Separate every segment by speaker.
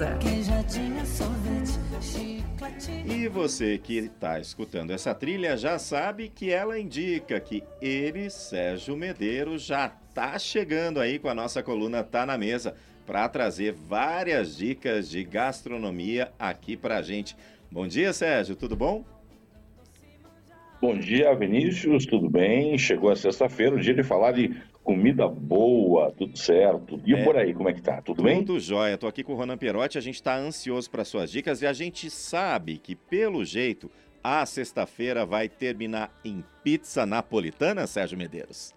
Speaker 1: Mesa.
Speaker 2: E você que está escutando essa trilha já sabe que ela indica que ele, Sérgio Medeiros, já está chegando aí com a nossa coluna Tá na Mesa para trazer várias dicas de gastronomia aqui para a gente. Bom dia, Sérgio, tudo bom?
Speaker 3: Bom dia, Vinícius, tudo bem? Chegou a sexta-feira, o dia de falar de comida boa, tudo certo. E é, por aí, como é que tá? Tudo,
Speaker 2: tudo
Speaker 3: bem?
Speaker 2: Tudo jóia. Tô aqui com o Ronan Pierotti, a gente está ansioso para suas dicas e a gente sabe que, pelo jeito, a sexta-feira vai terminar em pizza napolitana, Sérgio Medeiros.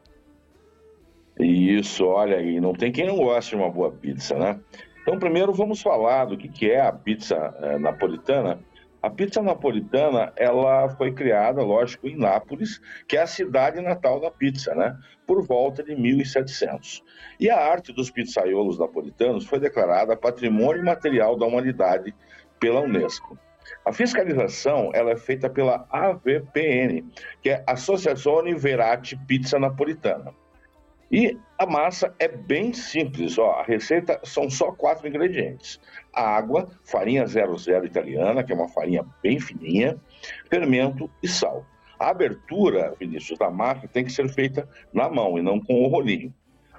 Speaker 3: Isso, olha aí, não tem quem não goste de uma boa pizza, né? Então, primeiro vamos falar do que, que é a pizza é, napolitana a pizza napolitana, ela foi criada, lógico, em Nápoles, que é a cidade natal da pizza, né? Por volta de 1700. E a arte dos pizzaiolos napolitanos foi declarada Patrimônio Material da Humanidade pela Unesco. A fiscalização ela é feita pela AVPN, que é Associazione Verati Pizza Napolitana. E a massa é bem simples, ó. A receita são só quatro ingredientes: água, farinha 00 italiana, que é uma farinha bem fininha, fermento e sal. A abertura, Vinícius, da massa tem que ser feita na mão e não com o rolinho.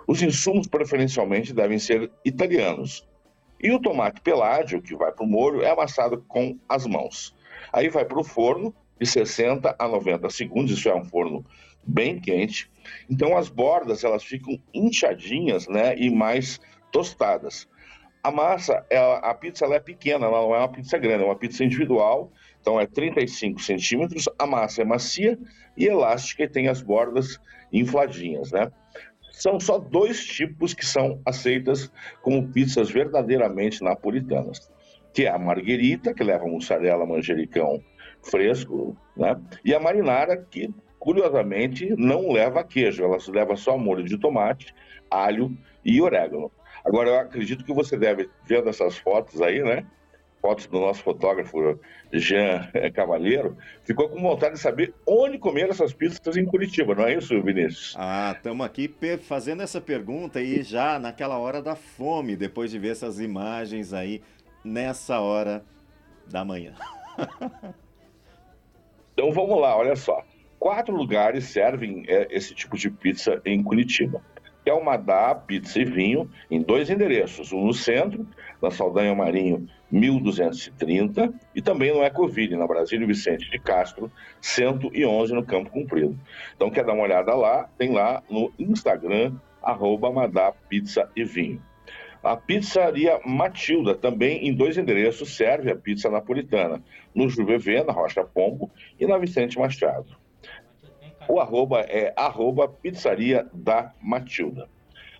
Speaker 3: Os insumos preferencialmente devem ser italianos. E o tomate peládio, que vai para o molho, é amassado com as mãos. Aí vai para o forno de 60 a 90 segundos, isso é um forno bem quente. Então as bordas elas ficam inchadinhas, né, e mais tostadas. A massa, ela, a pizza ela é pequena, ela não é uma pizza grande, é uma pizza individual, então é 35 centímetros. A massa é macia e elástica e tem as bordas infladinhas, né? São só dois tipos que são aceitas como pizzas verdadeiramente napolitanas, que é a margherita, que leva mussarela, manjericão fresco, né? E a marinara, que curiosamente, não leva queijo, ela leva só molho de tomate, alho e orégano. Agora, eu acredito que você deve, vendo essas fotos aí, né? Fotos do nosso fotógrafo Jean Cavalheiro, ficou com vontade de saber onde comer essas pizzas em Curitiba, não é isso, Vinícius?
Speaker 2: Ah, estamos aqui fazendo essa pergunta e já naquela hora da fome, depois de ver essas imagens aí nessa hora da manhã.
Speaker 3: então vamos lá, olha só quatro lugares servem é, esse tipo de pizza em Curitiba. É o Madá Pizza e Vinho, em dois endereços, um no centro, na Saldanha Marinho 1230, e também no Ecoville, na Brasília Vicente de Castro, 111, no Campo Comprido. Então, quer dar uma olhada lá? Tem lá no Instagram, arroba Madá Pizza e Vinho. A pizzaria Matilda, também em dois endereços, serve a pizza napolitana, no Juvevê, na Rocha Pombo, e na Vicente Machado. O arroba é arroba pizzaria da Matilda.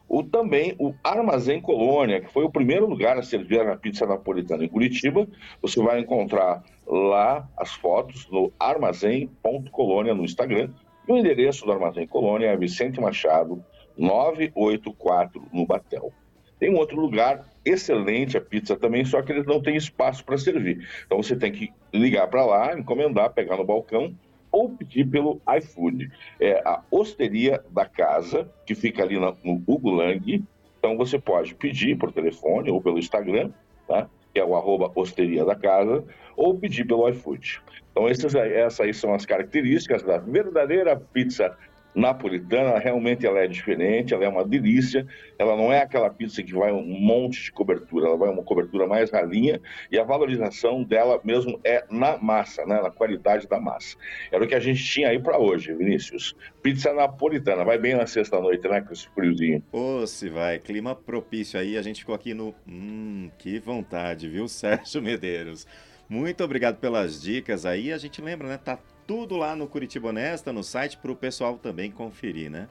Speaker 3: O, também o Armazém Colônia, que foi o primeiro lugar a servir a pizza napolitana em Curitiba. Você vai encontrar lá as fotos no armazém.colônia no Instagram. E o endereço do Armazém Colônia é Vicente Machado, 984, no Batel. Tem um outro lugar excelente a pizza também, só que eles não têm espaço para servir. Então você tem que ligar para lá, encomendar, pegar no balcão ou pedir pelo iFood. É a Osteria da Casa, que fica ali no, no Hugo Lang. Então você pode pedir por telefone ou pelo Instagram, tá? que é o arroba Osteria da Casa, ou pedir pelo iFood. Então essas, essas aí são as características da verdadeira pizza napolitana, realmente ela é diferente, ela é uma delícia, ela não é aquela pizza que vai um monte de cobertura, ela vai uma cobertura mais ralinha e a valorização dela mesmo é na massa, né, na qualidade da massa. Era o que a gente tinha aí para hoje, Vinícius. Pizza napolitana, vai bem na sexta-noite, né, com esse friozinho.
Speaker 2: Ô, se vai, clima propício aí, a gente ficou aqui no... Hum, que vontade, viu, Sérgio Medeiros? Muito obrigado pelas dicas aí. A gente lembra, né? Tá tudo lá no Curitiba Honesta, no site, para o pessoal também conferir, né?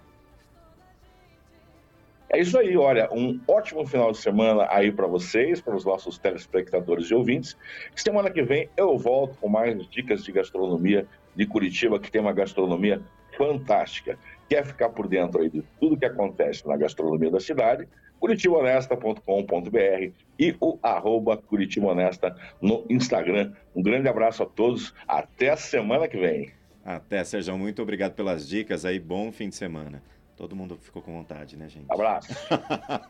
Speaker 3: É isso aí, olha, um ótimo final de semana aí para vocês, para os nossos telespectadores e ouvintes. Semana que vem eu volto com mais dicas de gastronomia de Curitiba, que tem uma gastronomia fantástica. Quer ficar por dentro aí de tudo que acontece na gastronomia da cidade? curitibaonesta.com.br e o arroba Curitiba Honesta no Instagram. Um grande abraço a todos, até a semana que vem.
Speaker 2: Até, Sérgio, muito obrigado pelas dicas aí, bom fim de semana. Todo mundo ficou com vontade, né, gente?
Speaker 3: Abraço.